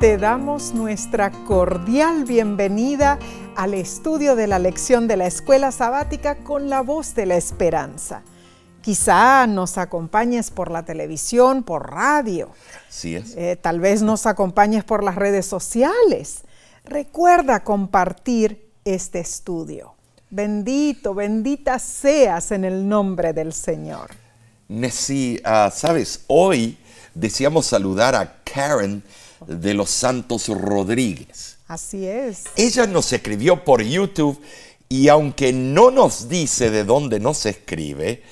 te damos nuestra cordial bienvenida al estudio de la lección de la escuela sabática con la voz de la esperanza. Quizá nos acompañes por la televisión, por radio. Sí es. Eh, tal vez nos acompañes por las redes sociales. Recuerda compartir este estudio. Bendito, bendita seas en el nombre del Señor. Nessie, ah, sabes, hoy deseamos saludar a Karen de los Santos Rodríguez. Así es. Ella nos escribió por YouTube y aunque no nos dice de dónde nos escribe,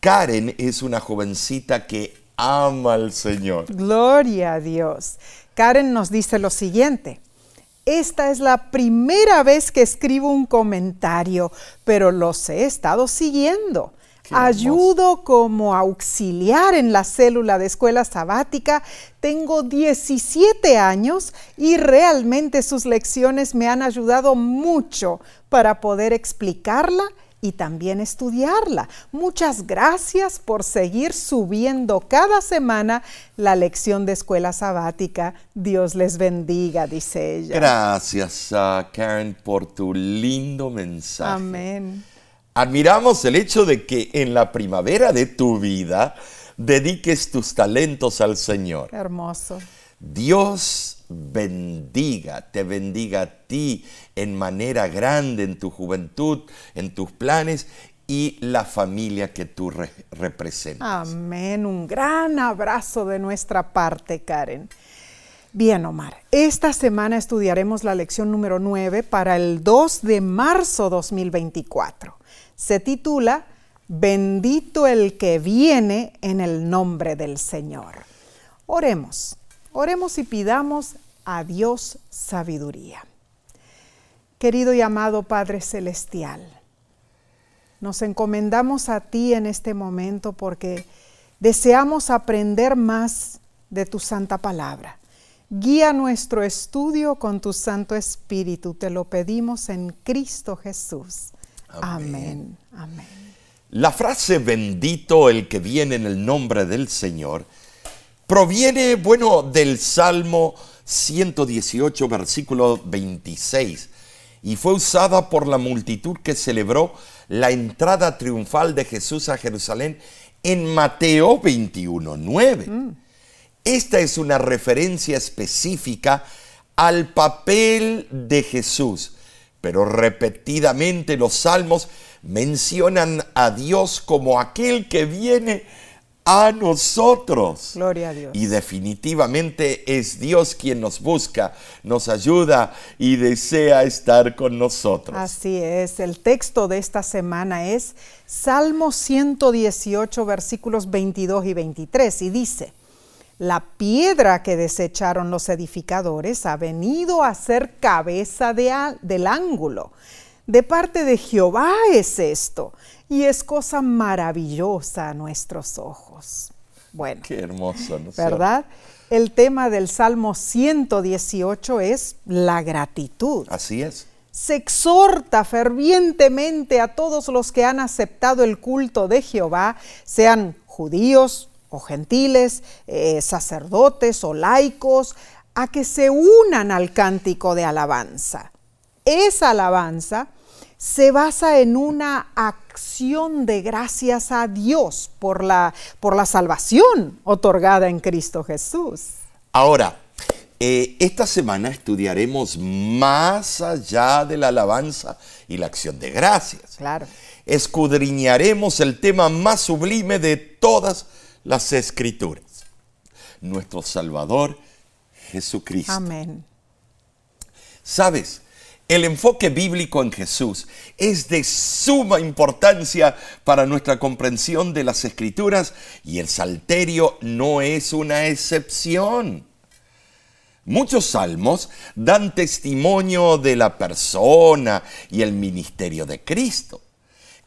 Karen es una jovencita que ama al Señor. Gloria a Dios. Karen nos dice lo siguiente. Esta es la primera vez que escribo un comentario, pero los he estado siguiendo. Ayudo como auxiliar en la célula de escuela sabática. Tengo 17 años y realmente sus lecciones me han ayudado mucho para poder explicarla y también estudiarla. Muchas gracias por seguir subiendo cada semana la lección de escuela sabática. Dios les bendiga, dice ella. Gracias, uh, Karen, por tu lindo mensaje. Amén. Admiramos el hecho de que en la primavera de tu vida dediques tus talentos al Señor. Hermoso. Dios bendiga, te bendiga a ti en manera grande en tu juventud, en tus planes y la familia que tú representas. Amén. Un gran abrazo de nuestra parte, Karen. Bien, Omar, esta semana estudiaremos la lección número 9 para el 2 de marzo 2024 se titula Bendito el que viene en el nombre del Señor. Oremos, oremos y pidamos a Dios sabiduría. Querido y amado Padre Celestial, nos encomendamos a ti en este momento porque deseamos aprender más de tu santa palabra. Guía nuestro estudio con tu Santo Espíritu, te lo pedimos en Cristo Jesús. Amén. Amén. La frase bendito el que viene en el nombre del Señor proviene, bueno, del Salmo 118, versículo 26, y fue usada por la multitud que celebró la entrada triunfal de Jesús a Jerusalén en Mateo 21, 9. Mm. Esta es una referencia específica al papel de Jesús pero repetidamente los salmos mencionan a Dios como aquel que viene a nosotros. Gloria a Dios. Y definitivamente es Dios quien nos busca, nos ayuda y desea estar con nosotros. Así es. El texto de esta semana es Salmo 118, versículos 22 y 23, y dice, la piedra que desecharon los edificadores ha venido a ser cabeza del ángulo. De parte de Jehová es esto, y es cosa maravillosa a nuestros ojos. Bueno, qué hermoso, ¿no? ¿verdad? El tema del Salmo 118 es la gratitud. Así es. Se exhorta fervientemente a todos los que han aceptado el culto de Jehová, sean judíos, o gentiles, eh, sacerdotes o laicos, a que se unan al cántico de alabanza. Esa alabanza se basa en una acción de gracias a Dios por la, por la salvación otorgada en Cristo Jesús. Ahora, eh, esta semana estudiaremos más allá de la alabanza y la acción de gracias. Claro. Escudriñaremos el tema más sublime de todas las escrituras. Nuestro Salvador Jesucristo. Amén. Sabes, el enfoque bíblico en Jesús es de suma importancia para nuestra comprensión de las escrituras y el salterio no es una excepción. Muchos salmos dan testimonio de la persona y el ministerio de Cristo.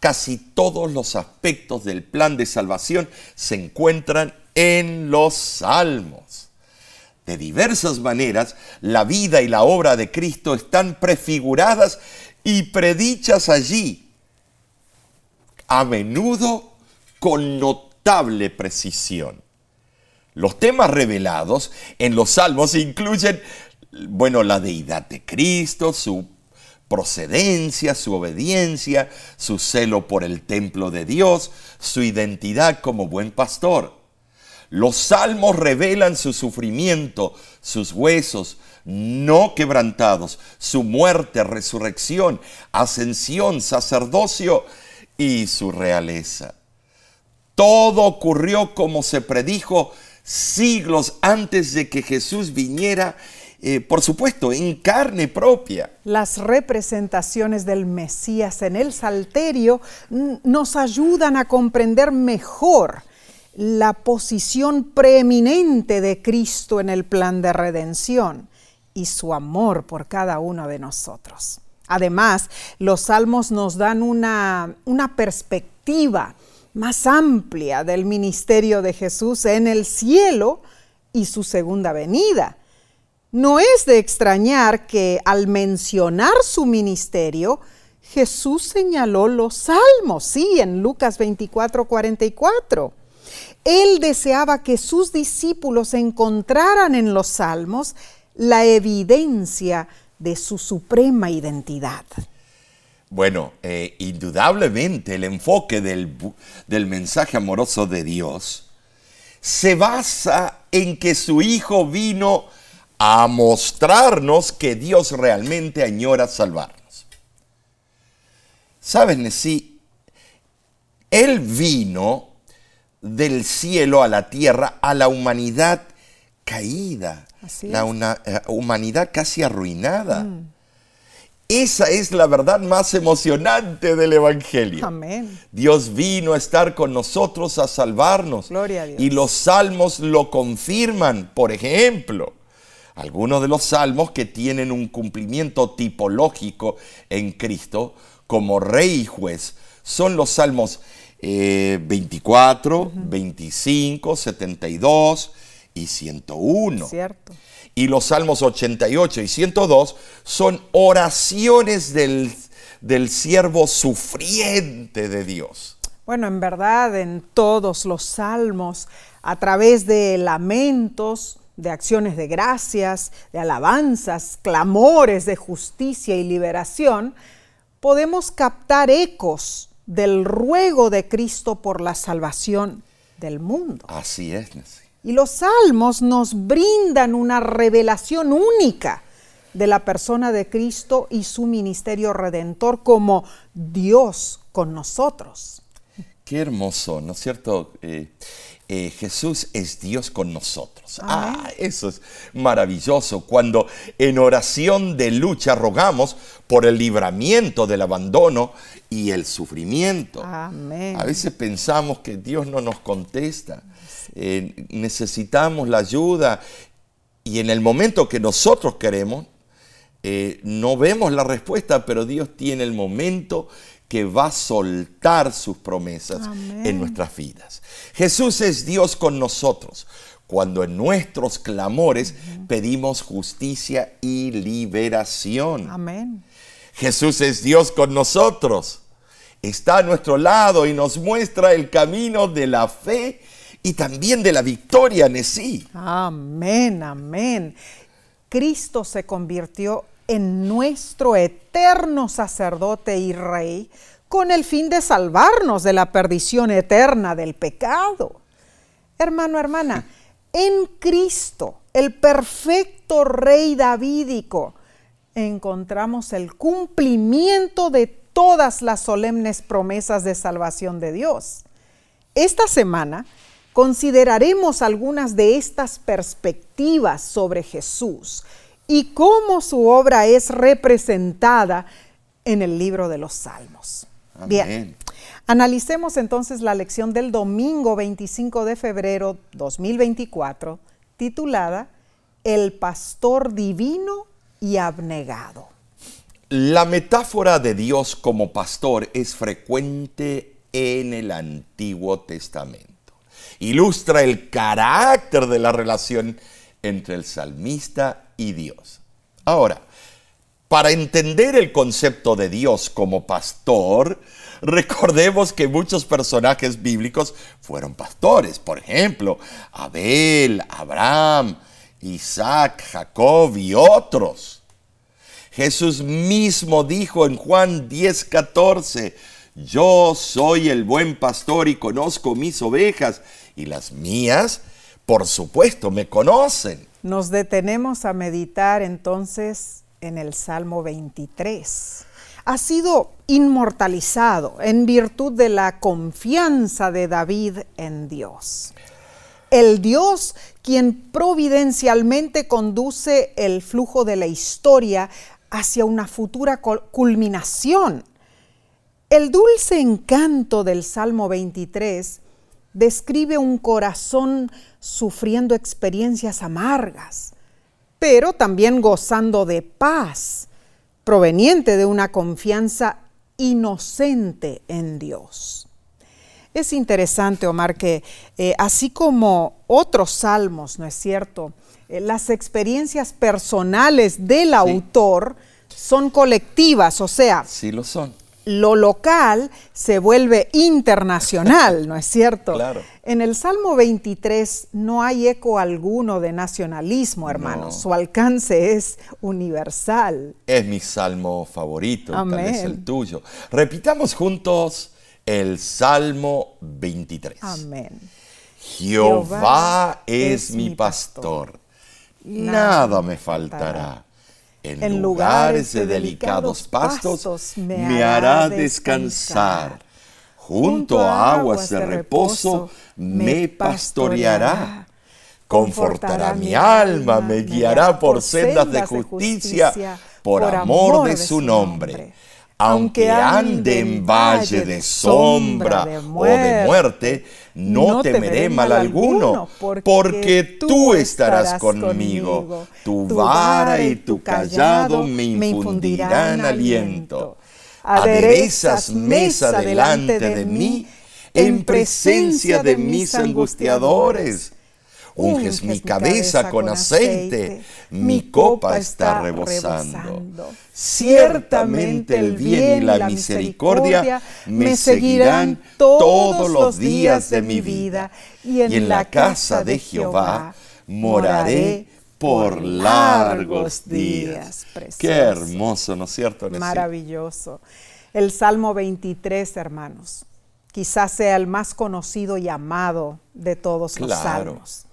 Casi todos los aspectos del plan de salvación se encuentran en los salmos. De diversas maneras, la vida y la obra de Cristo están prefiguradas y predichas allí, a menudo con notable precisión. Los temas revelados en los salmos incluyen, bueno, la deidad de Cristo, su procedencia, su obediencia, su celo por el templo de Dios, su identidad como buen pastor. Los salmos revelan su sufrimiento, sus huesos no quebrantados, su muerte, resurrección, ascensión, sacerdocio y su realeza. Todo ocurrió como se predijo siglos antes de que Jesús viniera eh, por supuesto, en carne propia. Las representaciones del Mesías en el Salterio nos ayudan a comprender mejor la posición preeminente de Cristo en el plan de redención y su amor por cada uno de nosotros. Además, los salmos nos dan una, una perspectiva más amplia del ministerio de Jesús en el cielo y su segunda venida no es de extrañar que al mencionar su ministerio, Jesús señaló los salmos, sí, en Lucas 24, 44. Él deseaba que sus discípulos encontraran en los salmos la evidencia de su suprema identidad. Bueno, eh, indudablemente el enfoque del, del mensaje amoroso de Dios se basa en que su Hijo vino a mostrarnos que Dios realmente añora salvarnos. ¿Sabes, Nesí? Él vino del cielo a la tierra a la humanidad caída, la eh, humanidad casi arruinada. Mm. Esa es la verdad más emocionante del Evangelio. Amén. Dios vino a estar con nosotros a salvarnos. Gloria a Dios. Y los salmos lo confirman. Por ejemplo, algunos de los salmos que tienen un cumplimiento tipológico en Cristo como rey y juez son los salmos 24, 25, 72 y 101. Cierto. Y los salmos 88 y 102 son oraciones del, del siervo sufriente de Dios. Bueno, en verdad, en todos los salmos, a través de lamentos, de acciones de gracias, de alabanzas, clamores de justicia y liberación, podemos captar ecos del ruego de Cristo por la salvación del mundo. Así es. Y los salmos nos brindan una revelación única de la persona de Cristo y su ministerio redentor como Dios con nosotros. Qué hermoso, ¿no es cierto? Eh, eh, Jesús es Dios con nosotros. Ah, eso es maravilloso. Cuando en oración de lucha rogamos por el libramiento del abandono y el sufrimiento. Amén. A veces pensamos que Dios no nos contesta. Eh, necesitamos la ayuda y en el momento que nosotros queremos, eh, no vemos la respuesta, pero Dios tiene el momento que va a soltar sus promesas en nuestras vidas. Jesús es Dios con nosotros cuando en nuestros clamores pedimos justicia y liberación. Amén. Jesús es Dios con nosotros. Está a nuestro lado y nos muestra el camino de la fe y también de la victoria en sí. Amén, amén. Cristo se convirtió en nuestro eterno sacerdote y rey con el fin de salvarnos de la perdición eterna del pecado. Hermano, hermana, en Cristo, el perfecto rey davídico, encontramos el cumplimiento de todas las solemnes promesas de salvación de Dios. Esta semana consideraremos algunas de estas perspectivas sobre Jesús y cómo su obra es representada en el libro de los Salmos. Bien, analicemos entonces la lección del domingo 25 de febrero 2024, titulada El pastor divino y abnegado. La metáfora de Dios como pastor es frecuente en el Antiguo Testamento. Ilustra el carácter de la relación entre el salmista y Dios. Ahora, Para entender el concepto de Dios como pastor, recordemos que muchos personajes bíblicos fueron pastores. Por ejemplo, Abel, Abraham, Isaac, Jacob y otros. Jesús mismo dijo en Juan 10:14, yo soy el buen pastor y conozco mis ovejas y las mías, por supuesto, me conocen. Nos detenemos a meditar entonces en el Salmo 23. Ha sido inmortalizado en virtud de la confianza de David en Dios. El Dios quien providencialmente conduce el flujo de la historia hacia una futura culminación. El dulce encanto del Salmo 23 describe un corazón sufriendo experiencias amargas, pero también gozando de paz, proveniente de una confianza inocente en Dios. Es interesante, Omar, que eh, así como otros salmos, ¿no es cierto? Eh, las experiencias personales del autor son colectivas, o sea, sí lo son lo local se vuelve internacional, ¿no es cierto? Claro. En el Salmo 23 no hay eco alguno de nacionalismo, hermano. Su alcance es universal. Es mi salmo favorito, tal vez el tuyo. Repitamos juntos el Salmo 23. Amén. Jehová, es, mi pastor. Nada, me faltará. En, lugares de delicados pastos me hará descansar. Junto a aguas de reposo me pastoreará. Confortará mi alma, me guiará por sendas de justicia, por amor de su nombre. Aunque ande en valle de sombra o de muerte, no temeré mal alguno, porque tú estarás conmigo. Tu vara y tu callado me infundirán aliento. Aderezas mesa delante de mí en presencia de mis angustiadores unges mi cabeza con aceite, mi copa está rebosando. Ciertamente el bien y la misericordia me seguirán todos los días de mi vida, y en la casa de Jehová moraré por largos días. Qué hermoso, ¿no es cierto? Maravilloso. El Salmo 23, hermanos, quizás sea el más conocido y amado de todos los salmos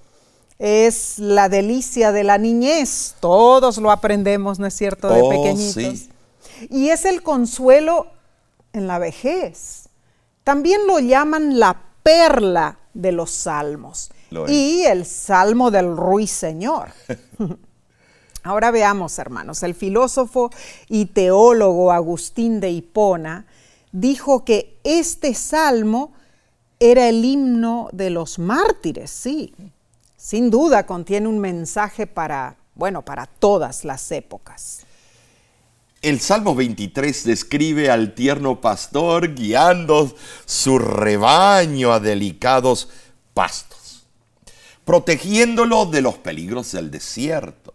es la delicia de la niñez. Todos lo aprendemos, ¿no es cierto?, de oh, pequeñitos. Y es el consuelo en la vejez. También lo llaman la perla de los salmos y el salmo del ruiseñor. Ahora veamos, hermanos, el filósofo y teólogo Agustín de Hipona dijo que este salmo era el himno de los mártires, sí, sin duda contiene un mensaje para, bueno, para todas las épocas. El Salmo 23 describe al tierno pastor guiando su rebaño a delicados pastos, protegiéndolo de los peligros del desierto.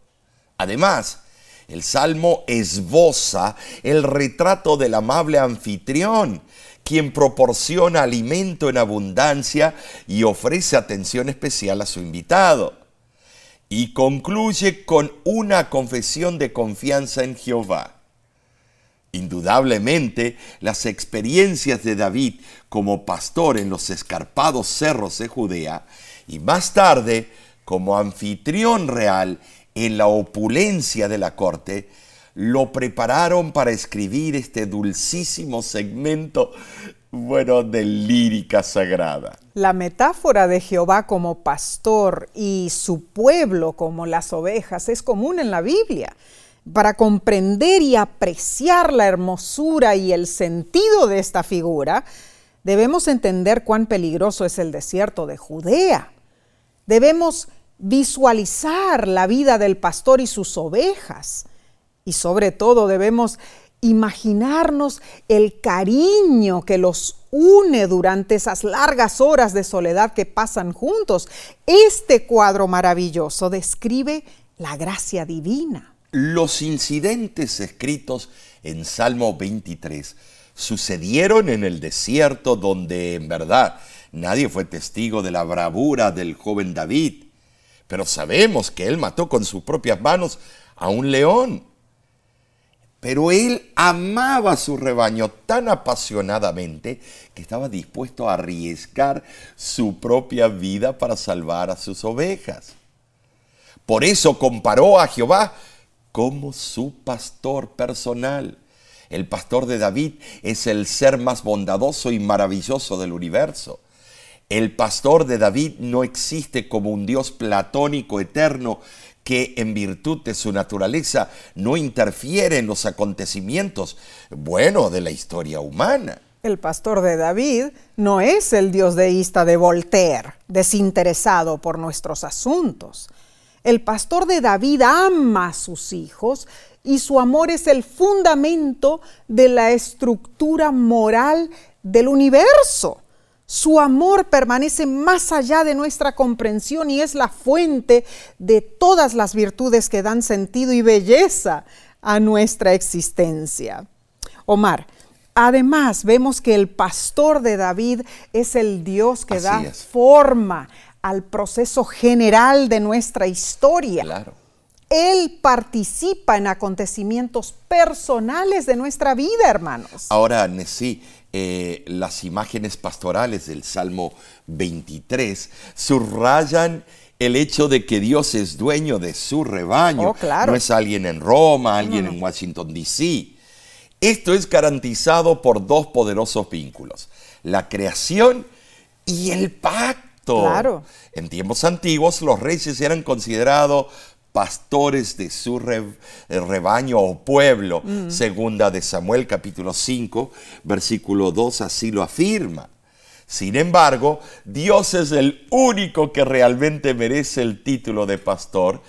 Además, el Salmo esboza el retrato del amable anfitrión quien proporciona alimento en abundancia y ofrece atención especial a su invitado. Y concluye con una confesión de confianza en Jehová. Indudablemente, las experiencias de David como pastor en los escarpados cerros de Judea y más tarde como anfitrión real en la opulencia de la corte lo prepararon para escribir este dulcísimo segmento, bueno, de lírica sagrada. La metáfora de Jehová como pastor y su pueblo como las ovejas es común en la Biblia. Para comprender y apreciar la hermosura y el sentido de esta figura, debemos entender cuán peligroso es el desierto de Judea. Debemos visualizar la vida del pastor y sus ovejas y sobre todo debemos imaginarnos el cariño que los une durante esas largas horas de soledad que pasan juntos. Este cuadro maravilloso describe la gracia divina. Los incidentes escritos en Salmo 23 sucedieron en el desierto donde en verdad nadie fue testigo de la bravura del joven David, pero sabemos que él mató con sus propias manos a un león. Pero él amaba su rebaño tan apasionadamente que estaba dispuesto a arriesgar su propia vida para salvar a sus ovejas. Por eso comparó a Jehová como su pastor personal. El pastor de David es el ser más bondadoso y maravilloso del universo. El pastor de David no existe como un Dios platónico eterno que en virtud de su naturaleza no interfiere en los acontecimientos, bueno, de la historia humana. El pastor de David no es el Dios deísta de Voltaire, desinteresado por nuestros asuntos. El pastor de David ama a sus hijos y su amor es el fundamento de la estructura moral del universo. Su amor permanece más allá de nuestra comprensión y es la fuente de todas las virtudes que dan sentido y belleza a nuestra existencia. Omar, además vemos que el pastor de David es el Dios que da forma al proceso general de nuestra historia. Claro. Él participa en acontecimientos personales de nuestra vida, hermanos. Ahora, Nesí, eh, las imágenes pastorales del Salmo 23 subrayan el hecho de que Dios es dueño de su rebaño. Oh, claro. No es alguien en Roma, alguien en Washington, D.C. Esto es garantizado por dos poderosos vínculos, la creación y el pacto. Claro. En tiempos antiguos los reyes eran considerados pastores de su rebaño o pueblo. Mm. Segunda de Samuel capítulo 5, versículo 2 así lo afirma. Sin embargo, Dios es el único que realmente merece el título de pastor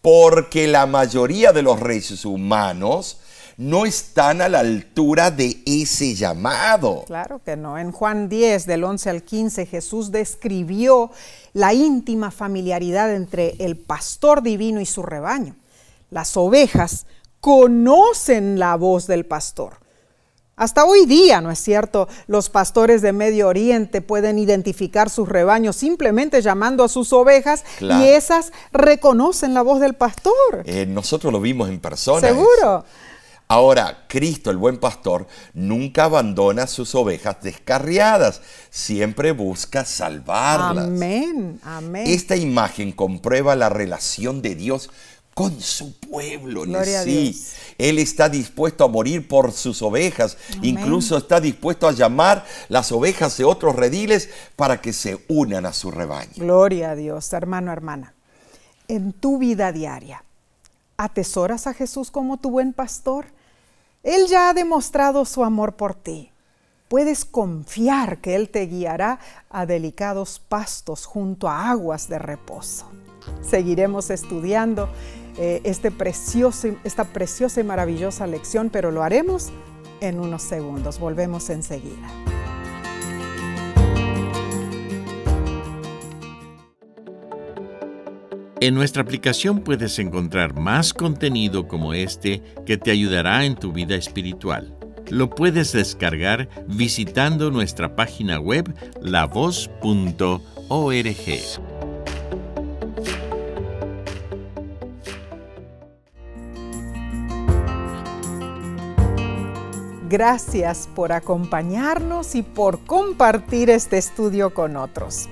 porque la mayoría de los reyes humanos no están a la altura de ese llamado. Claro que no. En Juan 10, del 11 al 15, Jesús describió la íntima familiaridad entre el pastor divino y su rebaño. Las ovejas conocen la voz del pastor. Hasta hoy día, ¿no es cierto? Los pastores de Medio Oriente pueden identificar sus rebaños simplemente llamando a sus ovejas y esas reconocen la voz del pastor. Eh, nosotros lo vimos en persona. Seguro. Ahora, Cristo, el buen pastor, nunca abandona sus ovejas descarriadas, siempre busca salvarlas. Amén, amén. Esta imagen comprueba la relación de Dios con su pueblo. Gloria a Dios. Él está dispuesto a morir por sus ovejas, incluso está dispuesto a llamar las ovejas de otros rediles para que se unan a su rebaño. Gloria a Dios, hermano, hermana. En tu vida diaria, ¿atesoras a Jesús como tu buen pastor? Él ya ha demostrado su amor por ti. Puedes confiar que Él te guiará a delicados pastos junto a aguas de reposo. Seguiremos estudiando eh, este precioso, esta preciosa y maravillosa lección, pero lo haremos en unos segundos. Volvemos enseguida. En nuestra aplicación puedes encontrar más contenido como este que te ayudará en tu vida espiritual. Lo puedes descargar visitando nuestra página web lavoz.org. Gracias por acompañarnos y por compartir este estudio con otros.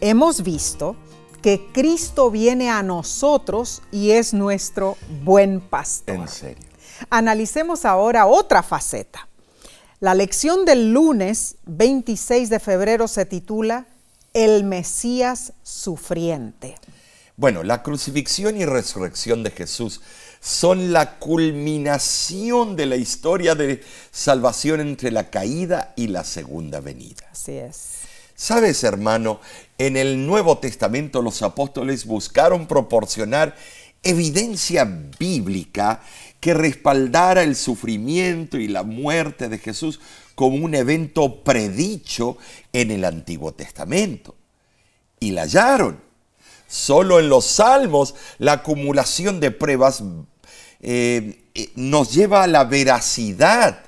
Hemos visto que Cristo viene a nosotros y es nuestro buen pastor. En serio. Analicemos ahora otra faceta. La lección del lunes 26 de febrero se titula El Mesías sufriente. Bueno, la crucifixión y resurrección de Jesús son la culminación de la historia de salvación entre la caída y la segunda venida. Así es. Sabes, hermano, en el Nuevo Testamento los apóstoles buscaron proporcionar evidencia bíblica que respaldara el sufrimiento y la muerte de Jesús como un evento predicho en el Antiguo Testamento. Y la hallaron. Solo en los salmos la acumulación de pruebas eh, eh, nos lleva a la veracidad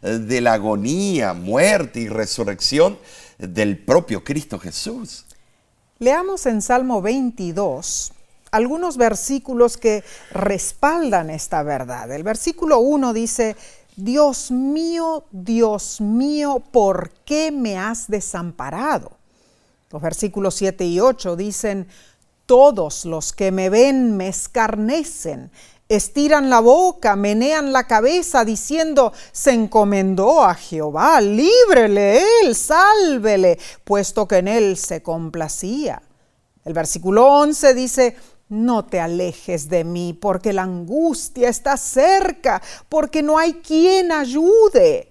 de la agonía, muerte y resurrección del propio Cristo Jesús. Leamos en Salmo 22 algunos versículos que respaldan esta verdad. El versículo 1 dice, Dios mío, Dios mío, ¿por qué me has desamparado? Los versículos 7 y 8 dicen, todos los que me ven me escarnecen, estiran la boca, menean la cabeza, diciendo, se encomendó a Jehová, líbrele él, sálvele, puesto que en él se complacía. El versículo 11 dice, no te alejes de mí, porque la angustia está cerca, porque no hay quien ayude.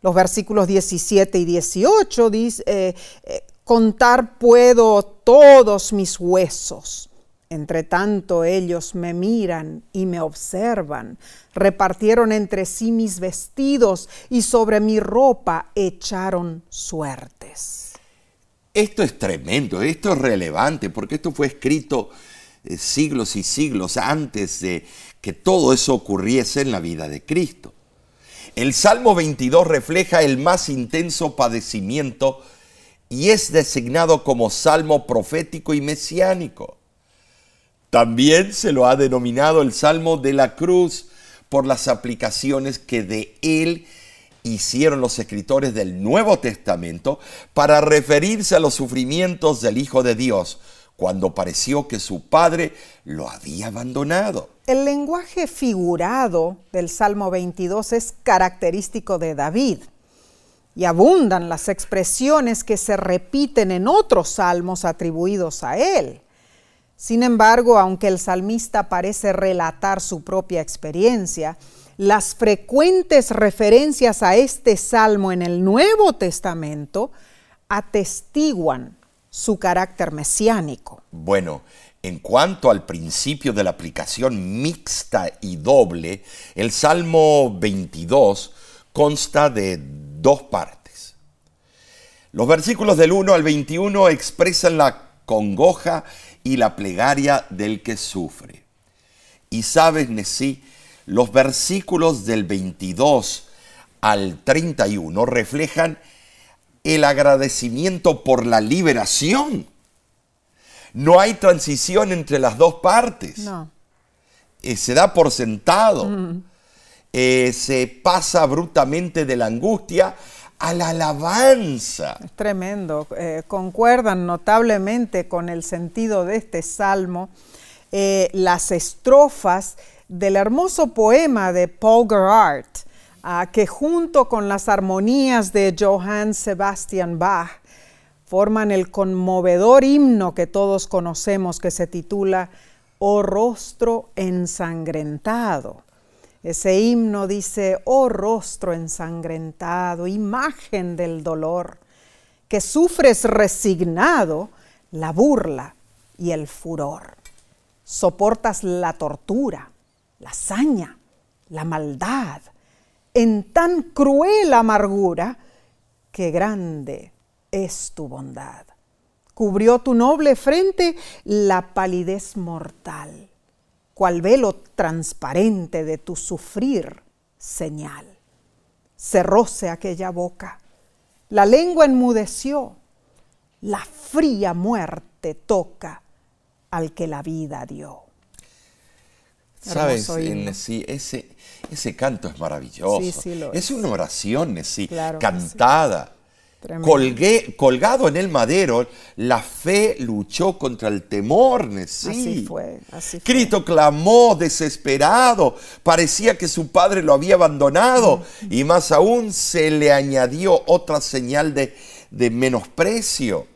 Los versículos 17 y 18 dice, eh, eh, contar puedo todos mis huesos. Entre tanto ellos me miran y me observan. Repartieron entre sí mis vestidos y sobre mi ropa echaron suertes. Esto es tremendo, esto es relevante, porque esto fue escrito eh, siglos y siglos antes de que todo eso ocurriese en la vida de Cristo. El Salmo 22 refleja el más intenso padecimiento y es designado como salmo profético y mesiánico. También se lo ha denominado el Salmo de la Cruz por las aplicaciones que de él hicieron los escritores del Nuevo Testamento para referirse a los sufrimientos del Hijo de Dios, cuando pareció que su padre lo había abandonado. El lenguaje figurado del Salmo 22 es característico de David y abundan las expresiones que se repiten en otros salmos atribuidos a él. Sin embargo, aunque el salmista parece relatar su propia experiencia, las frecuentes referencias a este salmo en el Nuevo Testamento atestiguan su carácter mesiánico. Bueno, en cuanto al principio de la aplicación mixta y doble, el Salmo 22 consta de dos partes. Los versículos del 1 al 21 expresan la congoja y la plegaria del que sufre. Y sabes, Nesí, los versículos del 22 al 31 reflejan el agradecimiento por la liberación. No hay transición entre las dos partes. No. Eh, se da por sentado. Eh, se pasa brutalmente de la angustia a la alabanza. Es tremendo. Eh, concuerdan notablemente con el sentido de este salmo las estrofas del hermoso poema de Paul Gerhardt, que junto con las armonías de Johann Sebastian Bach forman el conmovedor himno que todos conocemos que se titula Oh rostro ensangrentado. Ese himno dice, oh rostro ensangrentado, imagen del dolor, que sufres resignado la burla y el furor. Soportas la tortura, la hazaña, la maldad, en tan cruel amargura, que grande es tu bondad. Cubrió tu noble frente la palidez mortal, cual velo transparente de tu sufrir señal. Cerróse aquella boca, la lengua enmudeció, la fría muerte toca al que la vida dio. Sabes, sí, ese, ese canto es maravilloso. es. una oración, sí, cantada. Colgué, colgado en el madero, la fe luchó contra el temor, sí. Así fue, así Cristo clamó desesperado, parecía que su padre lo había abandonado. Mm. y más aún se le añadió otra señal de, de menosprecio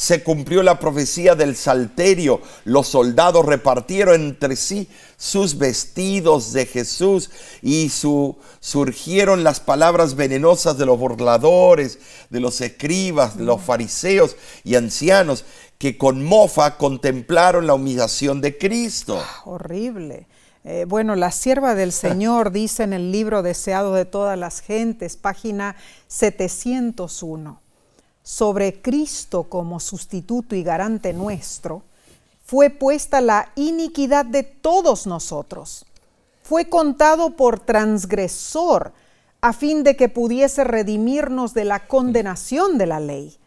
se cumplió la profecía del salterio. Los soldados repartieron entre sí sus vestidos de Jesús y su, surgieron las palabras venenosas de los burladores, de los escribas, de los fariseos y ancianos que con mofa contemplaron la humillación de Cristo. Ah, horrible. Eh, bueno, la sierva del Señor dice en el libro Deseado de todas las gentes, página 701 sobre Cristo como sustituto y garante nuestro, fue puesta la iniquidad de todos nosotros. fue contado por transgresor a fin de que pudiese redimirnos de la condenación de la ley.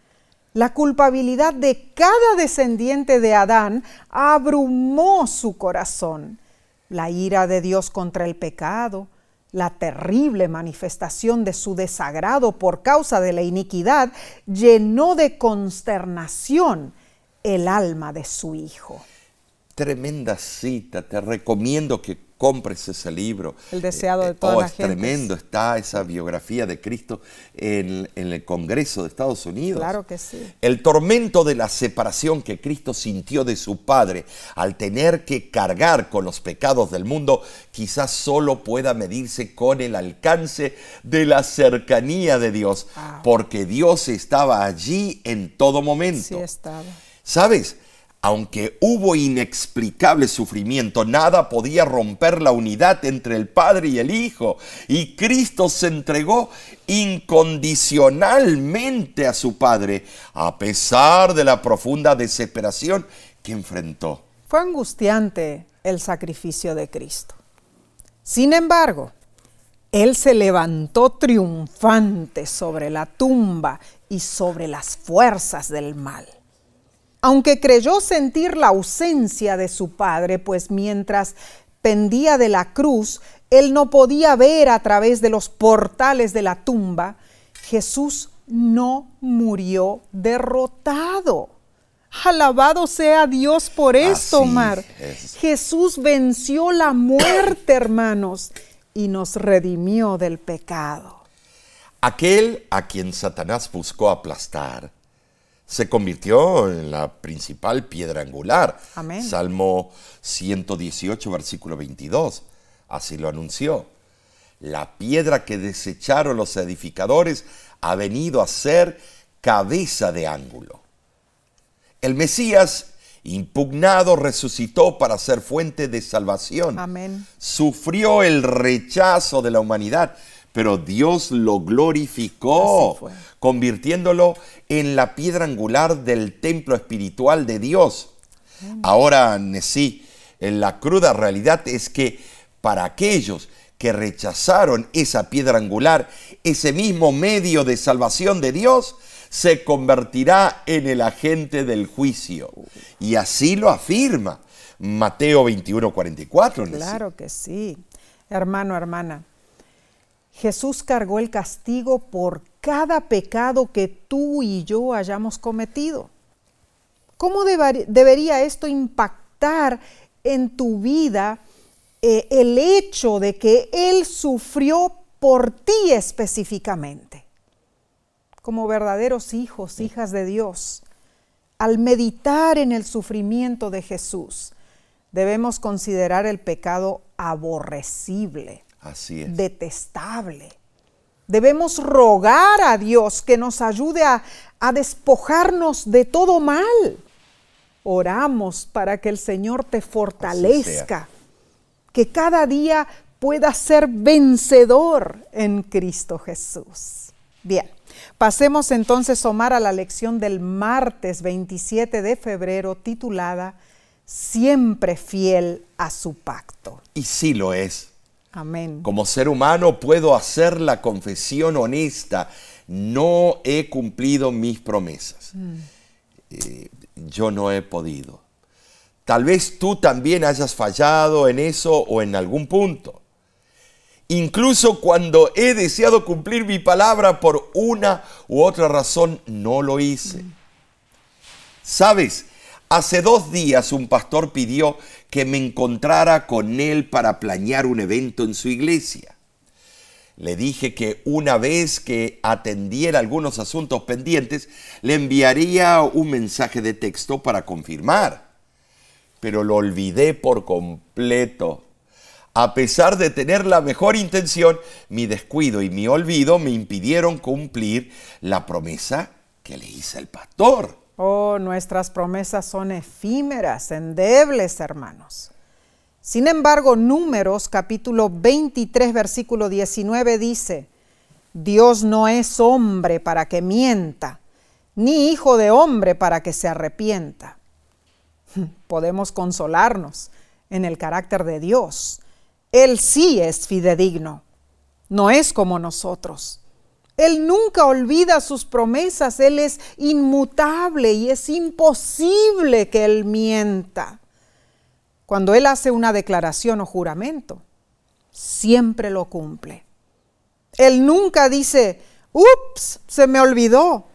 La culpabilidad de cada descendiente de Adán abrumó su corazón. La ira de Dios contra el pecado, la terrible manifestación de su desagrado por causa de la iniquidad llenó de consternación el alma de su Hijo. Tremenda cita, te recomiendo que compres ese libro. El deseado de Eh, todas oh, las es gentes. tremendo, está esa biografía de Cristo en, en el Congreso de Estados Unidos. Claro que sí. El tormento de la separación que Cristo sintió de su Padre al tener que cargar con los pecados del mundo quizás solo pueda medirse con el alcance de la cercanía de Dios, Wow. porque Dios estaba allí en todo momento. Sí estaba. ¿Sabes? Aunque hubo inexplicable sufrimiento, nada podía romper la unidad entre el Padre y el Hijo. Y Cristo se entregó incondicionalmente a su Padre, a pesar de la profunda desesperación que enfrentó. Fue angustiante el sacrificio de Cristo. Sin embargo, Él se levantó triunfante sobre la tumba y sobre las fuerzas del mal. Aunque creyó sentir la ausencia de su Padre, pues mientras pendía de la cruz, Él no podía ver a través de los portales de la tumba, Jesús no murió derrotado. Alabado sea Dios por esto, Así Omar. es. Jesús venció la muerte, hermanos, y nos redimió del pecado. Aquel a quien Satanás buscó aplastar se convirtió en la principal piedra angular. Amén. Salmo 118, versículo 22. Así lo anunció. La piedra que desecharon los edificadores ha venido a ser cabeza de ángulo. El Mesías, impugnado, resucitó para ser fuente de salvación. Amén. Sufrió el rechazo de la humanidad, pero Dios lo glorificó, convirtiéndolo en la piedra angular del templo espiritual de Dios. Ahora, sí, la cruda realidad es que para aquellos que rechazaron esa piedra angular, ese mismo medio de salvación de Dios, se convertirá en el agente del juicio. Y así lo afirma Mateo 21, 44. Nesí. Claro que sí. Hermano, hermana, Jesús cargó el castigo por cada pecado que tú y yo hayamos cometido. ¿Cómo debería esto impactar en tu vida eh, el hecho de que Él sufrió por ti específicamente? Como verdaderos hijos, hijas de Dios, al meditar en el sufrimiento de Jesús, debemos considerar el pecado aborrecible, Así es. detestable. Debemos rogar a Dios que nos ayude a, a despojarnos de todo mal. Oramos para que el Señor te fortalezca, que cada día puedas ser vencedor en Cristo Jesús. Bien, pasemos entonces, Omar, a la lección del martes 27 de febrero titulada Siempre fiel a su pacto. Y sí lo es. Amén. Como ser humano puedo hacer la confesión honesta. No he cumplido mis promesas. Eh, yo no he podido. Tal vez tú también hayas fallado en eso o en algún punto. Incluso cuando he deseado cumplir mi palabra por una u otra razón, no lo hice. Sabes, hace dos días un pastor pidió que me encontrara con él para planear un evento en su iglesia. Le dije que una vez que atendiera algunos asuntos pendientes, le enviaría un mensaje de texto para confirmar. Pero lo olvidé por completo. A pesar de tener la mejor intención, mi descuido y mi olvido me impidieron cumplir la promesa que le hice al pastor. Oh, nuestras promesas son efímeras, endebles, hermanos. Sin embargo, Números capítulo 23, versículo 19 dice, Dios no es hombre para que mienta, ni hijo de hombre para que se arrepienta. Podemos consolarnos en el carácter de Dios. Él sí es fidedigno, no es como nosotros. Él nunca olvida sus promesas, Él es inmutable y es imposible que Él mienta. Cuando Él hace una declaración o juramento, siempre lo cumple. Él nunca dice, ups, se me olvidó.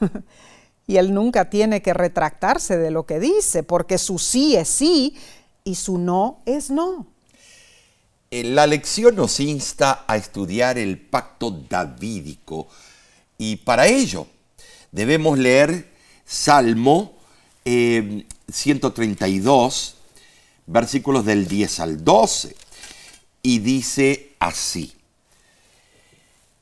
y Él nunca tiene que retractarse de lo que dice, porque su sí es sí y su no es no. Eh, la lección nos insta a estudiar el pacto davídico y para ello debemos leer Salmo 132, eh, versículos del 10 al 12, y dice así,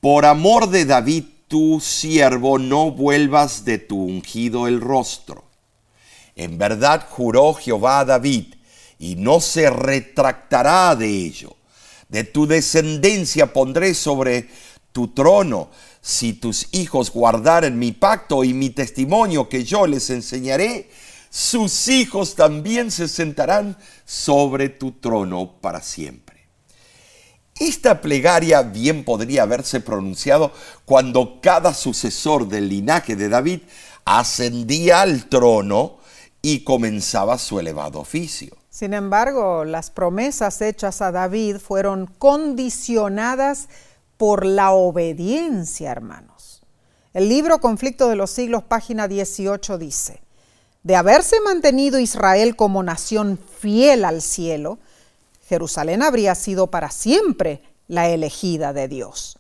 Por amor de David tu siervo, no vuelvas de tu ungido el rostro. En verdad juró Jehová a David, y no se retractará de ello. De tu descendencia pondré sobre tu trono, si tus hijos guardaren mi pacto y mi testimonio que yo les enseñaré, sus hijos también se sentarán sobre tu trono para siempre. Esta plegaria bien podría haberse pronunciado cuando cada sucesor del linaje de David ascendía al trono y comenzaba su elevado oficio. Sin embargo, las promesas hechas a David fueron condicionadas por la obediencia, hermanos. El libro Conflicto de los Siglos, página 18, dice, de haberse mantenido Israel como nación fiel al cielo, Jerusalén habría sido para siempre la elegida de Dios.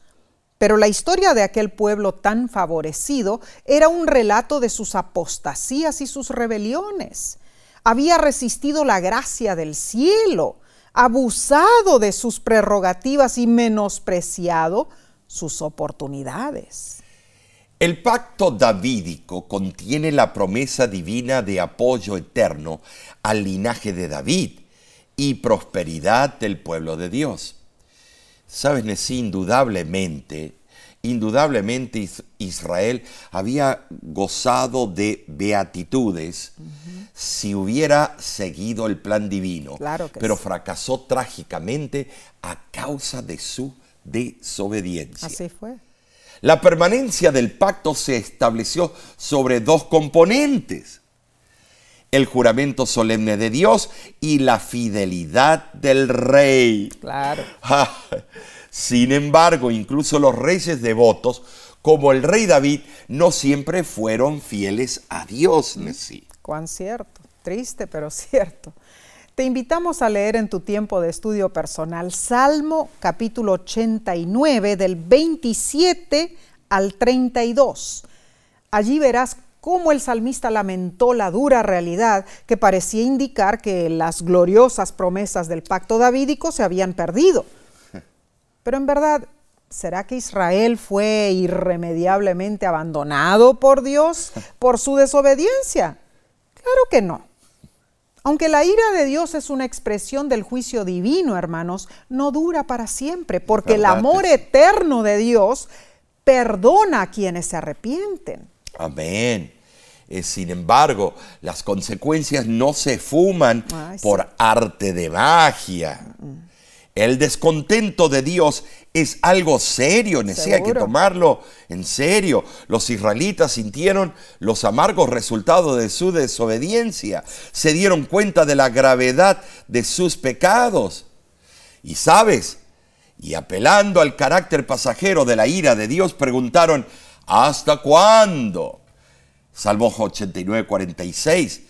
Pero la historia de aquel pueblo tan favorecido era un relato de sus apostasías y sus rebeliones había resistido la gracia del cielo, abusado de sus prerrogativas y menospreciado sus oportunidades. El pacto davídico contiene la promesa divina de apoyo eterno al linaje de David y prosperidad del pueblo de Dios. Sabes, indudablemente indudablemente Israel había gozado de beatitudes si hubiera seguido el plan divino, pero fracasó trágicamente a causa de su desobediencia. Así fue. La permanencia del pacto se estableció sobre dos componentes, el juramento solemne de Dios y la fidelidad del rey. Claro. Sin embargo, incluso los reyes devotos, como el rey David, no siempre fueron fieles a Dios. Sí. Cuán cierto, triste pero cierto. Te invitamos a leer en tu tiempo de estudio personal Salmo capítulo 89 del 27 al 32. Allí verás cómo el salmista lamentó la dura realidad que parecía indicar que las gloriosas promesas del pacto davídico se habían perdido. Pero en verdad, ¿será que Israel fue irremediablemente abandonado por Dios por su desobediencia? Claro que no. Aunque la ira de Dios es una expresión del juicio divino, hermanos, no dura para siempre, porque el amor eterno de Dios perdona a quienes se arrepienten. Amén. Eh, sin embargo, las consecuencias no se fuman por arte de magia. El descontento de Dios es algo serio, hay que tomarlo en serio. Los israelitas sintieron los amargos resultados de su desobediencia, se dieron cuenta de la gravedad de sus pecados. Y sabes, y apelando al carácter pasajero de la ira de Dios, preguntaron, ¿hasta cuándo? Salmo 89, 46.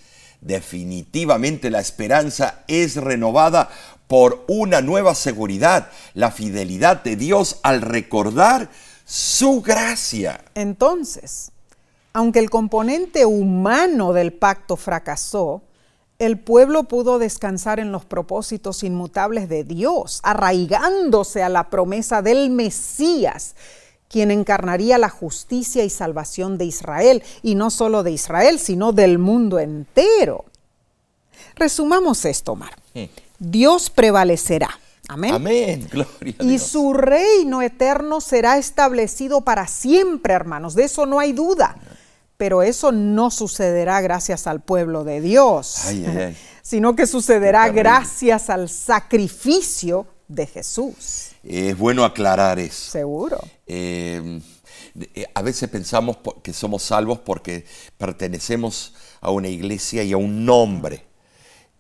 Definitivamente la esperanza es renovada por una nueva seguridad, la fidelidad de Dios al recordar su gracia. Entonces, aunque el componente humano del pacto fracasó, el pueblo pudo descansar en los propósitos inmutables de Dios, arraigándose a la promesa del Mesías, quien encarnaría la justicia y salvación de Israel, y no solo de Israel, sino del mundo entero. Resumamos esto, Omar. Dios prevalecerá. Amén. Amén. Gloria a y su reino eterno será establecido para siempre, hermanos. De eso no hay duda. Pero eso no sucederá gracias al pueblo de Dios, sino que sucederá gracias al sacrificio de Jesús. Es bueno aclarar eso. Seguro. Eh, eh, a veces pensamos que somos salvos porque pertenecemos a una iglesia y a un nombre.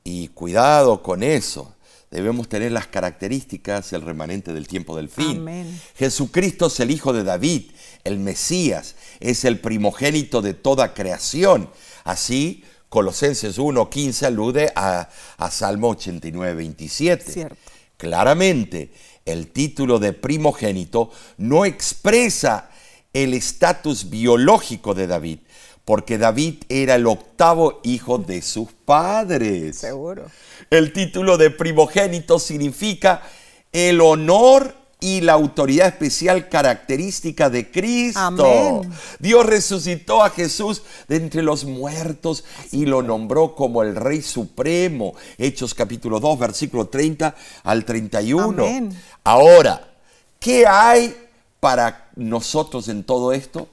Y cuidado con eso. Debemos tener las características del remanente del tiempo del fin. Amén. Jesucristo es el Hijo de David, el Mesías, es el primogénito de toda creación. Así, Colosenses 1.15 alude a, a Salmo 89, 27. Cierto. Claramente, el título de primogénito no expresa el estatus biológico de David, porque David era el octavo hijo de sus padres. Seguro. El título de primogénito significa el honor y la autoridad especial característica de Cristo. Amén. Dios resucitó a Jesús de entre los muertos y lo nombró como el Rey Supremo. Hechos capítulo 2, versículo 30 al 31. Amén. Ahora, ¿qué hay para nosotros en todo esto?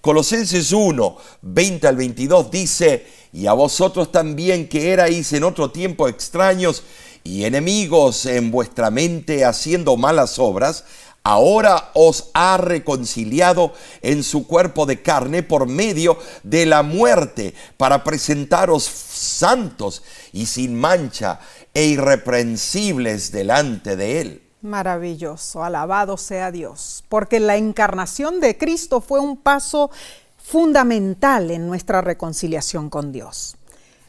Colosenses 1, 20 al 22 dice, y a vosotros también que erais en otro tiempo extraños y enemigos en vuestra mente haciendo malas obras, ahora os ha reconciliado en su cuerpo de carne por medio de la muerte, para presentaros santos y sin mancha e irreprensibles delante de él. Maravilloso, alabado sea Dios, porque la encarnación de Cristo fue un paso fundamental en nuestra reconciliación con Dios.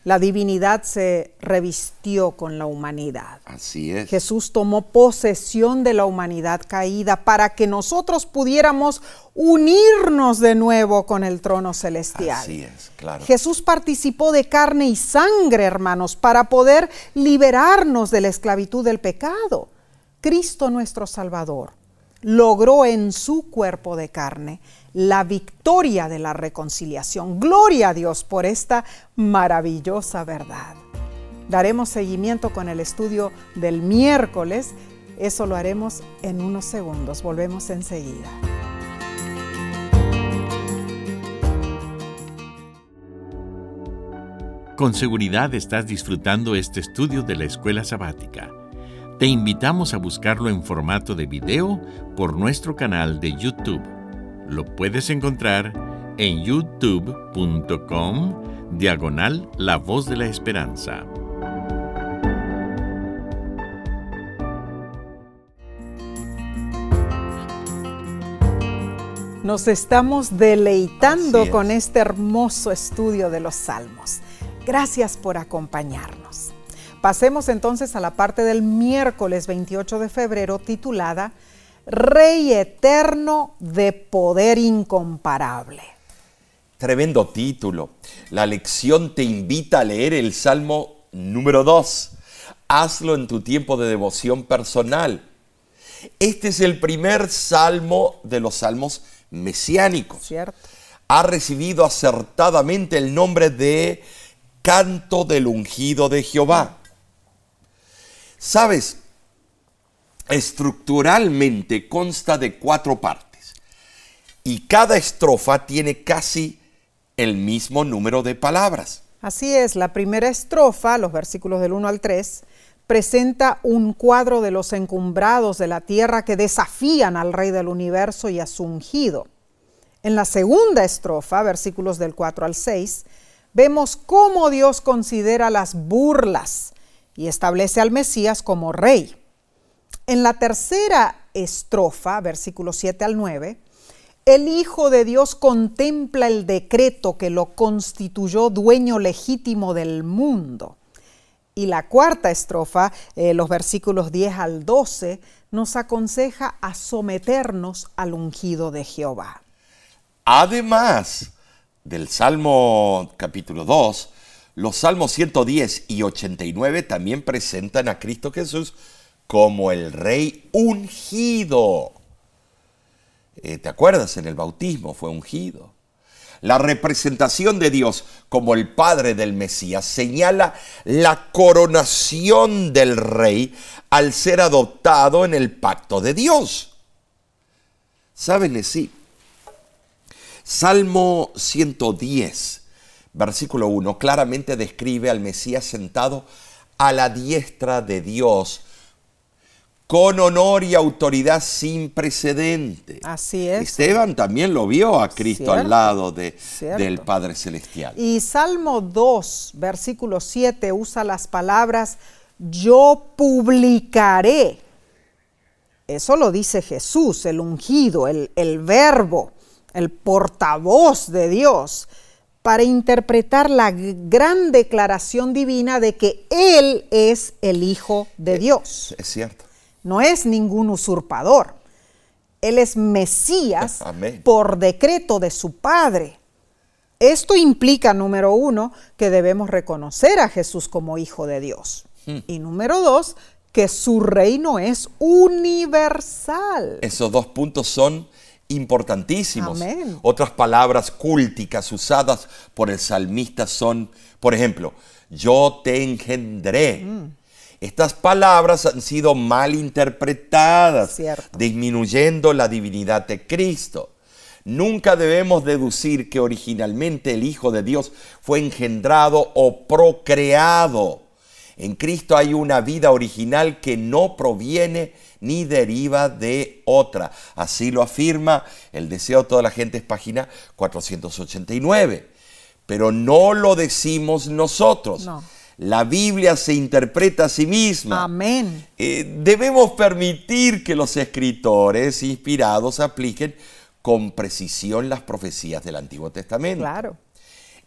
La divinidad se revistió con la humanidad. Así es. Jesús tomó posesión de la humanidad caída para que nosotros pudiéramos unirnos de nuevo con el trono celestial. Así es, claro. Jesús participó de carne y sangre, hermanos, para poder liberarnos de la esclavitud del pecado. Cristo nuestro Salvador logró en su cuerpo de carne la victoria de la reconciliación. Gloria a Dios por esta maravillosa verdad. Daremos seguimiento con el estudio del miércoles. Eso lo haremos en unos segundos. Volvemos enseguida. Con seguridad estás disfrutando este estudio de la escuela sabática. Te invitamos a buscarlo en formato de video por nuestro canal de YouTube. Lo puedes encontrar en youtube.com diagonal La Voz de la Esperanza. Nos estamos deleitando es. con este hermoso estudio de los salmos. Gracias por acompañarnos. Pasemos entonces a la parte del miércoles 28 de febrero titulada Rey eterno de poder incomparable. Tremendo título. La lección te invita a leer el Salmo número 2. Hazlo en tu tiempo de devoción personal. Este es el primer salmo de los salmos mesiánicos. ¿Cierto? Ha recibido acertadamente el nombre de Canto del ungido de Jehová. Sabes, estructuralmente consta de cuatro partes y cada estrofa tiene casi el mismo número de palabras. Así es, la primera estrofa, los versículos del 1 al 3, presenta un cuadro de los encumbrados de la tierra que desafían al Rey del universo y a su ungido. En la segunda estrofa, versículos del 4 al 6, vemos cómo Dios considera las burlas y establece al Mesías como rey. En la tercera estrofa, versículos 7 al 9, el Hijo de Dios contempla el decreto que lo constituyó dueño legítimo del mundo. Y la cuarta estrofa, eh, los versículos 10 al 12, nos aconseja a someternos al ungido de Jehová. Además del Salmo capítulo 2, los Salmos 110 y 89 también presentan a Cristo Jesús como el Rey ungido. Eh, ¿Te acuerdas? En el bautismo fue ungido. La representación de Dios como el Padre del Mesías señala la coronación del Rey al ser adoptado en el pacto de Dios. ¿Saben? Sí. Salmo 110, versículo 1, claramente describe al Mesías sentado a la diestra de Dios con honor y autoridad sin precedente. Así es. Esteban también lo vio a Cristo al lado de, del Padre Celestial. Y Salmo 2, versículo 7, usa las palabras, yo publicaré. Eso lo dice Jesús, el ungido, el, el verbo, el portavoz de Dios, para interpretar la gran declaración divina de que Él es el Hijo de Dios. Es cierto. No es ningún usurpador. Él es Mesías Amén. por decreto de su Padre. Esto implica, número uno, que debemos reconocer a Jesús como Hijo de Dios. Y número dos, que su reino es universal. Esos dos puntos son importantísimos. Amén. Otras palabras culticas usadas por el salmista son, por ejemplo, yo te engendré. Mm. Estas palabras han sido mal interpretadas, Cierto. disminuyendo la divinidad de Cristo. Nunca debemos deducir que originalmente el Hijo de Dios fue engendrado o procreado. En Cristo hay una vida original que no proviene ni deriva de otra. Así lo afirma el deseo de toda la gente, es página 489. Pero no lo decimos nosotros. No. La Biblia se interpreta a sí misma. Amén. Eh, debemos permitir que los escritores inspirados apliquen con precisión las profecías del Antiguo Testamento. Claro.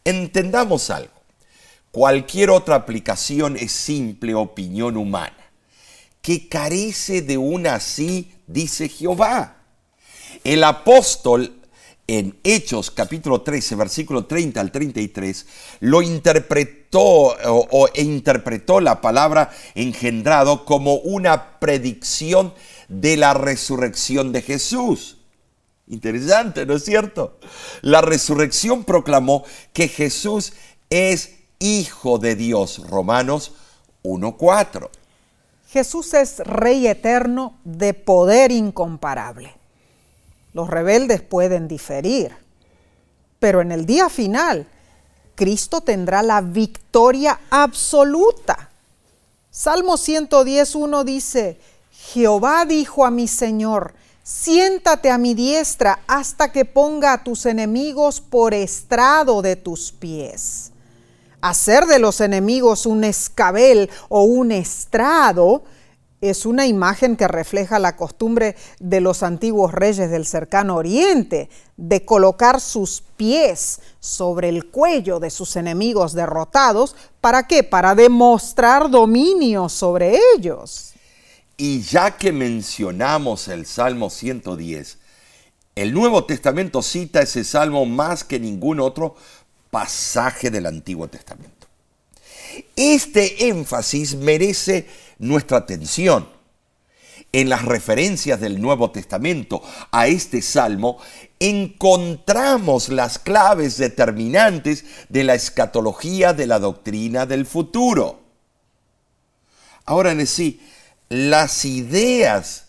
Entendamos algo. Cualquier otra aplicación es simple opinión humana, que carece de una así, dice Jehová. El apóstol en Hechos capítulo 13, versículo 30 al 33, lo interpretó o, o- e interpretó la palabra engendrado como una predicción de la resurrección de Jesús. Interesante, ¿no es cierto? La resurrección proclamó que Jesús es hijo de Dios. Romanos 1.4. Jesús es Rey eterno de poder incomparable. Los rebeldes pueden diferir, pero en el día final, Cristo tendrá la victoria absoluta. Salmo 110.1 dice, Jehová dijo a mi Señor, siéntate a mi diestra hasta que ponga a tus enemigos por estrado de tus pies. Hacer de los enemigos un escabel o un estrado es una imagen que refleja la costumbre de los antiguos reyes del cercano oriente de colocar sus pies sobre el cuello de sus enemigos derrotados. ¿Para qué? Para demostrar dominio sobre ellos. Y ya que mencionamos el Salmo 110, el Nuevo Testamento cita ese salmo más que ningún otro pasaje del Antiguo Testamento. Este énfasis merece nuestra atención. En las referencias del Nuevo Testamento a este salmo encontramos las claves determinantes de la escatología de la doctrina del futuro. Ahora en sí, las ideas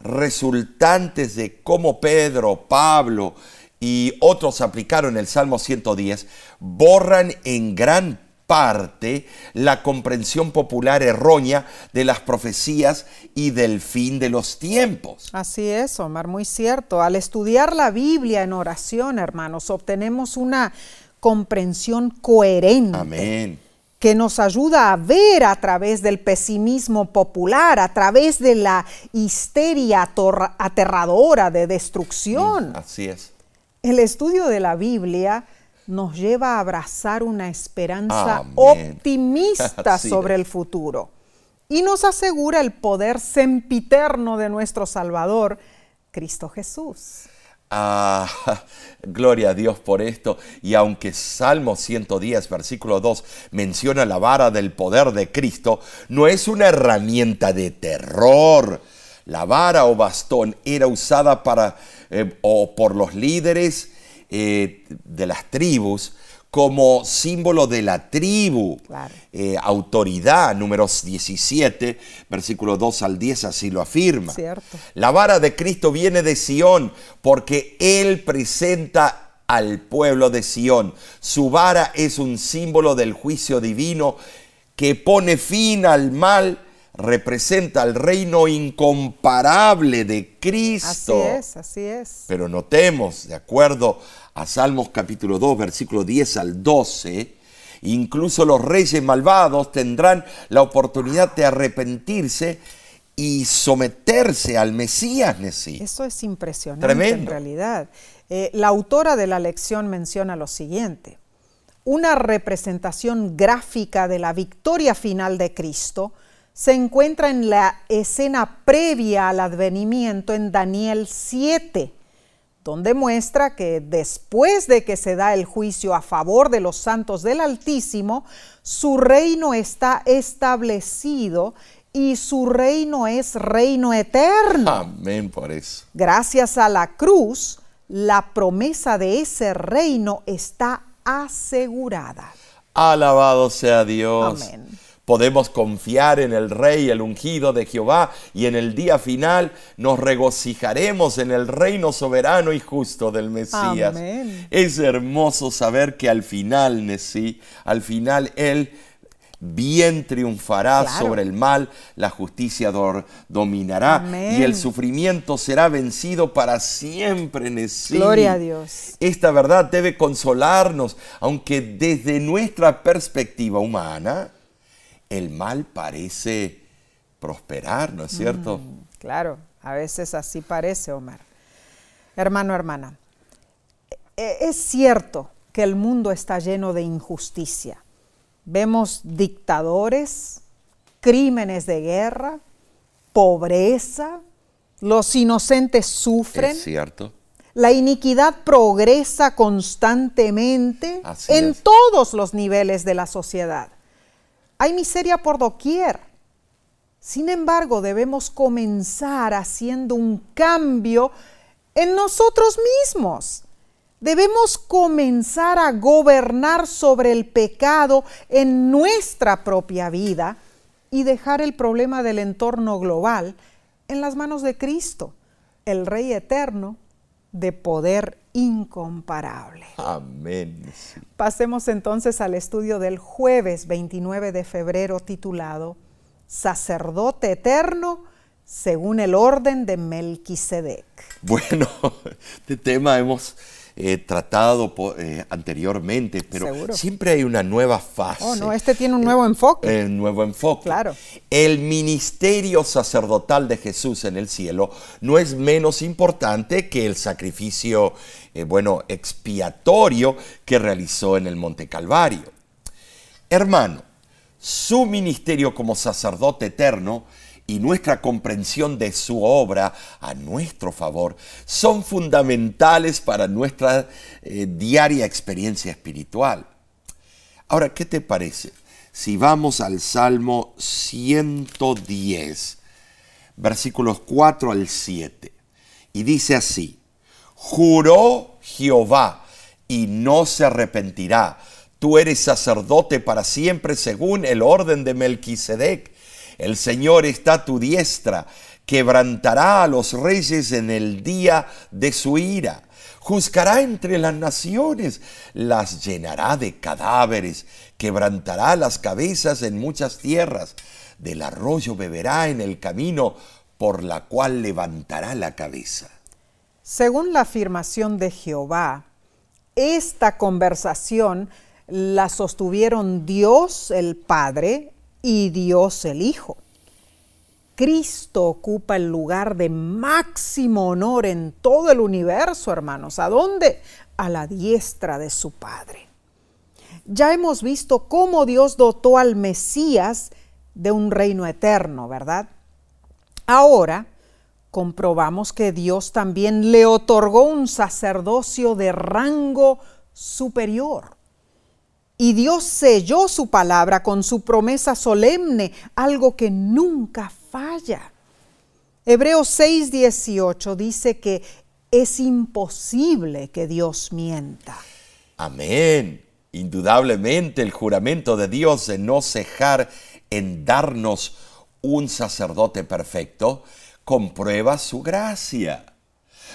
resultantes de cómo Pedro, Pablo y otros aplicaron el Salmo 110 borran en gran parte la comprensión popular errónea de las profecías y del fin de los tiempos. Así es, Omar, muy cierto. Al estudiar la Biblia en oración, hermanos, obtenemos una comprensión coherente. Amén. que nos ayuda a ver a través del pesimismo popular, a través de la histeria aterradora de destrucción. Así es. El estudio de la Biblia nos lleva a abrazar una esperanza Amén. optimista sobre el futuro y nos asegura el poder sempiterno de nuestro Salvador, Cristo Jesús. Ah, gloria a Dios por esto. Y aunque Salmo 110, versículo 2, menciona la vara del poder de Cristo, no es una herramienta de terror. La vara o bastón era usada para, eh, o por los líderes eh, de las tribus como símbolo de la tribu. Claro. Eh, autoridad, números 17, versículo 2 al 10, así lo afirma. Cierto. La vara de Cristo viene de Sión porque Él presenta al pueblo de Sión. Su vara es un símbolo del juicio divino que pone fin al mal representa el reino incomparable de Cristo. Así es, así es. Pero notemos, de acuerdo a Salmos capítulo 2, versículo 10 al 12, incluso los reyes malvados tendrán la oportunidad de arrepentirse y someterse al Mesías, Nesí. Eso es impresionante en realidad. Eh, la autora de la lección menciona lo siguiente. Una representación gráfica de la victoria final de Cristo se encuentra en la escena previa al advenimiento en Daniel 7, donde muestra que después de que se da el juicio a favor de los santos del Altísimo, su reino está establecido y su reino es reino eterno. Amén por eso. Gracias a la cruz, la promesa de ese reino está asegurada. Alabado sea Dios. Amén. Podemos confiar en el Rey, el ungido de Jehová, y en el día final nos regocijaremos en el reino soberano y justo del Mesías. Amén. Es hermoso saber que al final, Nesí, al final Él bien triunfará Claro. sobre el mal, la justicia dominará Amén. y el sufrimiento será vencido para siempre, Nesí. Gloria a Dios. Esta verdad debe consolarnos, aunque desde nuestra perspectiva humana, el mal parece prosperar, ¿no es cierto? Claro, a veces así parece, Omar. Hermano, hermana, e- es cierto que el mundo está lleno de injusticia. Vemos dictadores, crímenes de guerra, pobreza, los inocentes sufren, Es cierto. la iniquidad progresa constantemente Así en es. todos los niveles de la sociedad. Hay miseria por doquier. Sin embargo, debemos comenzar haciendo un cambio en nosotros mismos. Debemos comenzar a gobernar sobre el pecado en nuestra propia vida y dejar el problema del entorno global en las manos de Cristo, el Rey eterno de poder incomparable. Amén. Pasemos entonces al estudio del jueves 29 de febrero titulado Sacerdote Eterno según el orden de Melquisedec. Bueno, este tema hemos eh, tratado eh, anteriormente, pero Seguro. siempre hay una nueva fase. Oh, no, este tiene un nuevo enfoque. El nuevo enfoque. Claro. El ministerio sacerdotal de Jesús en el cielo no es menos importante que el sacrificio, eh, bueno, expiatorio que realizó en el Monte Calvario. Hermano, su ministerio como sacerdote eterno y nuestra comprensión de su obra a nuestro favor son fundamentales para nuestra eh, diaria experiencia espiritual. Ahora, ¿qué te parece? Si vamos al Salmo 110, versículos 4 al 7, y dice así, juró Jehová y no se arrepentirá. Tú eres sacerdote para siempre según el orden de Melquisedec. El Señor está a tu diestra, quebrantará a los reyes en el día de su ira. Juzgará entre las naciones, las llenará de cadáveres, quebrantará las cabezas en muchas tierras. Del arroyo beberá en el camino por la cual levantará la cabeza. Según la afirmación de Jehová, esta conversación la sostuvieron Dios el Padre y Dios el Hijo. Cristo ocupa el lugar de máximo honor en todo el universo, hermanos. ¿A dónde? A la diestra de su Padre. Ya hemos visto cómo Dios dotó al Mesías de un reino eterno, ¿verdad? Ahora comprobamos que Dios también le otorgó un sacerdocio de rango superior. Y Dios selló su palabra con su promesa solemne, algo que nunca falla. Hebreos 6:18 dice que es imposible que Dios mienta. Amén. Indudablemente el juramento de Dios de no cejar en darnos un sacerdote perfecto comprueba su gracia.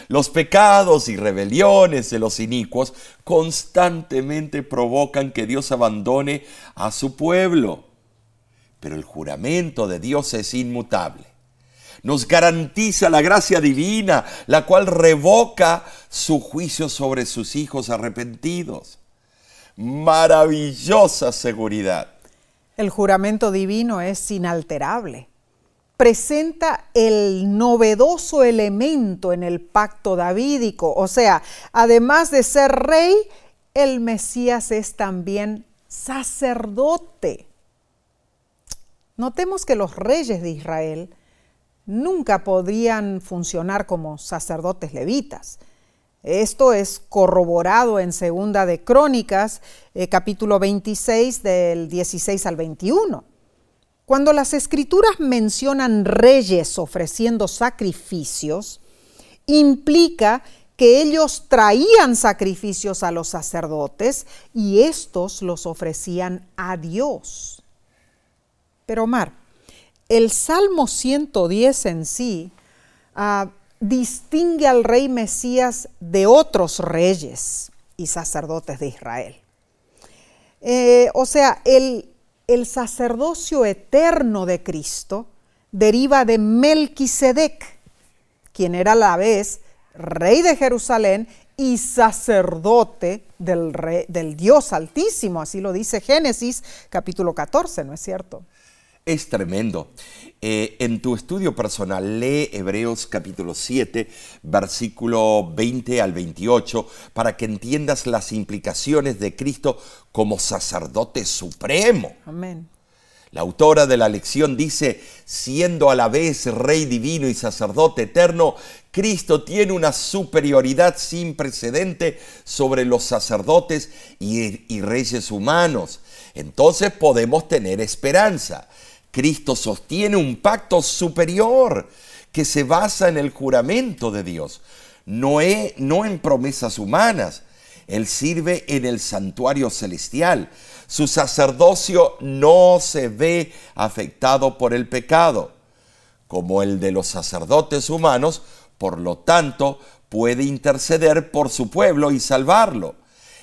Los pecados y rebeliones de los inicuos constantemente provocan que Dios abandone a su pueblo. pero el juramento de Dios es inmutable. Nos garantiza la gracia divina, la cual revoca su juicio sobre sus hijos arrepentidos. Maravillosa seguridad. El juramento divino es inalterable. Presenta el novedoso elemento en el pacto davídico, o sea, además de ser rey, el Mesías es también sacerdote. Notemos que los reyes de Israel nunca podrían funcionar como sacerdotes levitas. Esto es corroborado en Segunda de Crónicas, eh, capítulo 26, del 16 al 21. Cuando las escrituras mencionan reyes ofreciendo sacrificios, implica que ellos traían sacrificios a los sacerdotes y estos los ofrecían a Dios. Pero Omar, el Salmo 110 en sí uh, distingue al rey Mesías de otros reyes y sacerdotes de Israel. Eh, o sea, el, el sacerdocio eterno de Cristo deriva de Melquisedec, quien era a la vez rey de Jerusalén y sacerdote del, del Dios Altísimo, así lo dice Génesis capítulo 14, ¿no es cierto? Es tremendo. Eh, en tu estudio personal, lee Hebreos capítulo 7, versículo 20 al 28, para que entiendas las implicaciones de Cristo como sacerdote supremo. Amén. La autora de la lección dice, siendo a la vez Rey divino y sacerdote eterno, Cristo tiene una superioridad sin precedente sobre los sacerdotes y, y reyes humanos. Entonces podemos tener esperanza. Cristo sostiene un pacto superior que se basa en el juramento de Dios, no, no en promesas humanas. Él sirve en el santuario celestial. Su sacerdocio no se ve afectado por el pecado, como el de los sacerdotes humanos, por lo tanto puede interceder por su pueblo y salvarlo.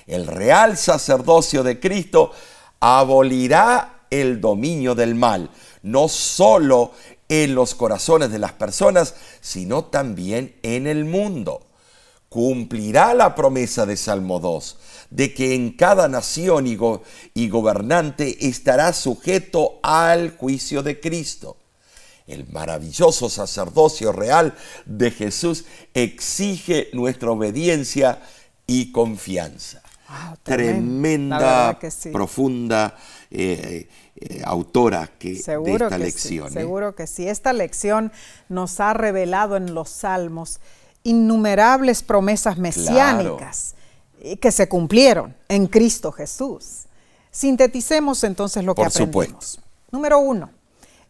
El real sacerdocio de Cristo abolirá el dominio del mal, no solo en los corazones de las personas, sino también en el mundo. Cumplirá la promesa de Salmo 2, de que en cada nación y, y gobernante estará sujeto al juicio de Cristo. El maravilloso sacerdocio real de Jesús exige nuestra obediencia y confianza. Tremenda, profunda eh, eh, autora que, de esta lección. ¿eh? Seguro que sí. Esta lección nos ha revelado en los salmos innumerables promesas mesiánicas que se cumplieron en Cristo Jesús. Sinteticemos entonces lo que aprendimos. Número uno,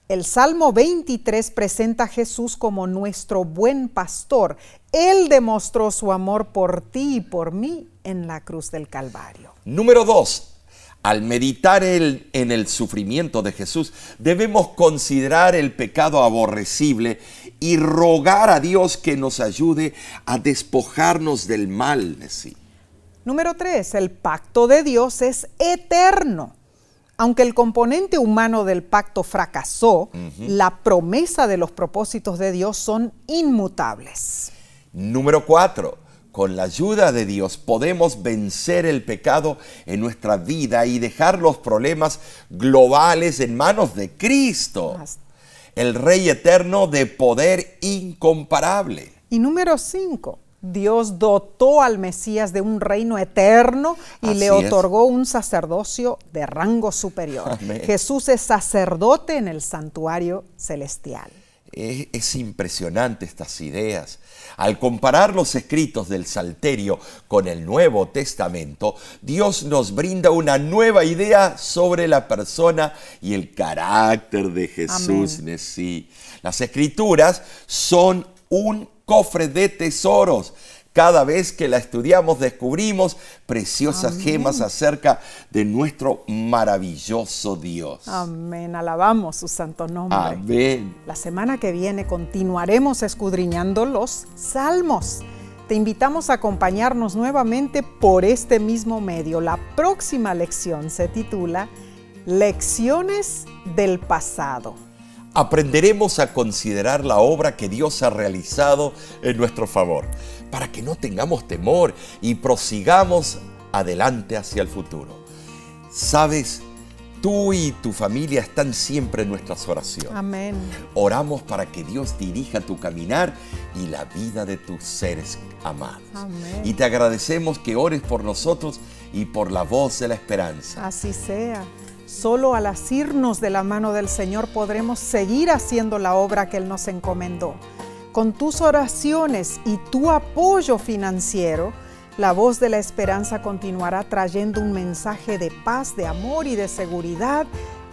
el Salmo 23 presenta a Jesús como nuestro buen pastor. Él demostró su amor por ti y por mí en la cruz del Calvario. Número dos, al meditar en el sufrimiento de Jesús, debemos considerar el pecado aborrecible y rogar a Dios que nos ayude a despojarnos del mal de sí. Número tres, el pacto de Dios es eterno. Aunque el componente humano del pacto fracasó, la promesa de los propósitos de Dios son inmutables. Número cuatro, con la ayuda de Dios podemos vencer el pecado en nuestra vida y dejar los problemas globales en manos de Cristo, el Rey eterno de poder incomparable. Y número cinco, Dios dotó al Mesías de un reino eterno y le otorgó un sacerdocio de rango superior. Jesús es sacerdote en el santuario celestial. Es, impresionante estas ideas. Al comparar los escritos del Salterio con el Nuevo Testamento, Dios nos brinda una nueva idea sobre la persona y el carácter de Jesús. Las escrituras son un cofre de tesoros cada vez que la estudiamos descubrimos preciosas gemas acerca de nuestro maravilloso Dios. Amén, alabamos su santo nombre. Amén. La semana que viene continuaremos escudriñando los salmos. Te invitamos a acompañarnos nuevamente por este mismo medio. La próxima lección se titula Lecciones del pasado. Aprenderemos a considerar la obra que Dios ha realizado en nuestro favor, para que no tengamos temor y prosigamos adelante hacia el futuro. Sabes, tú y tu familia están siempre en nuestras oraciones. Amén. Oramos para que Dios dirija tu caminar y la vida de tus seres amados. Amén. Y te agradecemos que ores por nosotros y por la voz de la esperanza. Así sea. Solo al asirnos de la mano del Señor podremos seguir haciendo la obra que Él nos encomendó. Con tus oraciones y tu apoyo financiero, la voz de la esperanza continuará trayendo un mensaje de paz, de amor y de seguridad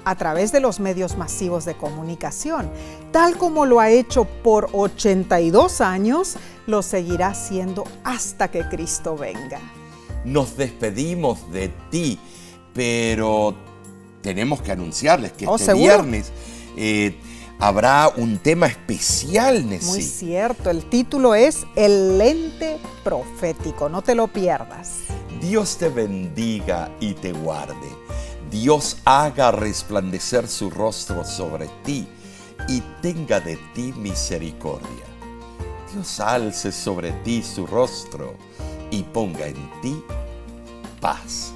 a través de los medios masivos de comunicación. Tal como lo ha hecho por 82 años, lo seguirá haciendo hasta que Cristo venga. Nos despedimos de ti, pero tenemos que anunciarles que Oh, este ¿seguro? viernes eh, habrá un tema especial, Muy Nessie. cierto, el título es El lente profético, no te lo pierdas. Dios te bendiga y te guarde. Dios haga resplandecer su rostro sobre ti y tenga de ti misericordia. Dios alce sobre ti su rostro y ponga en ti paz.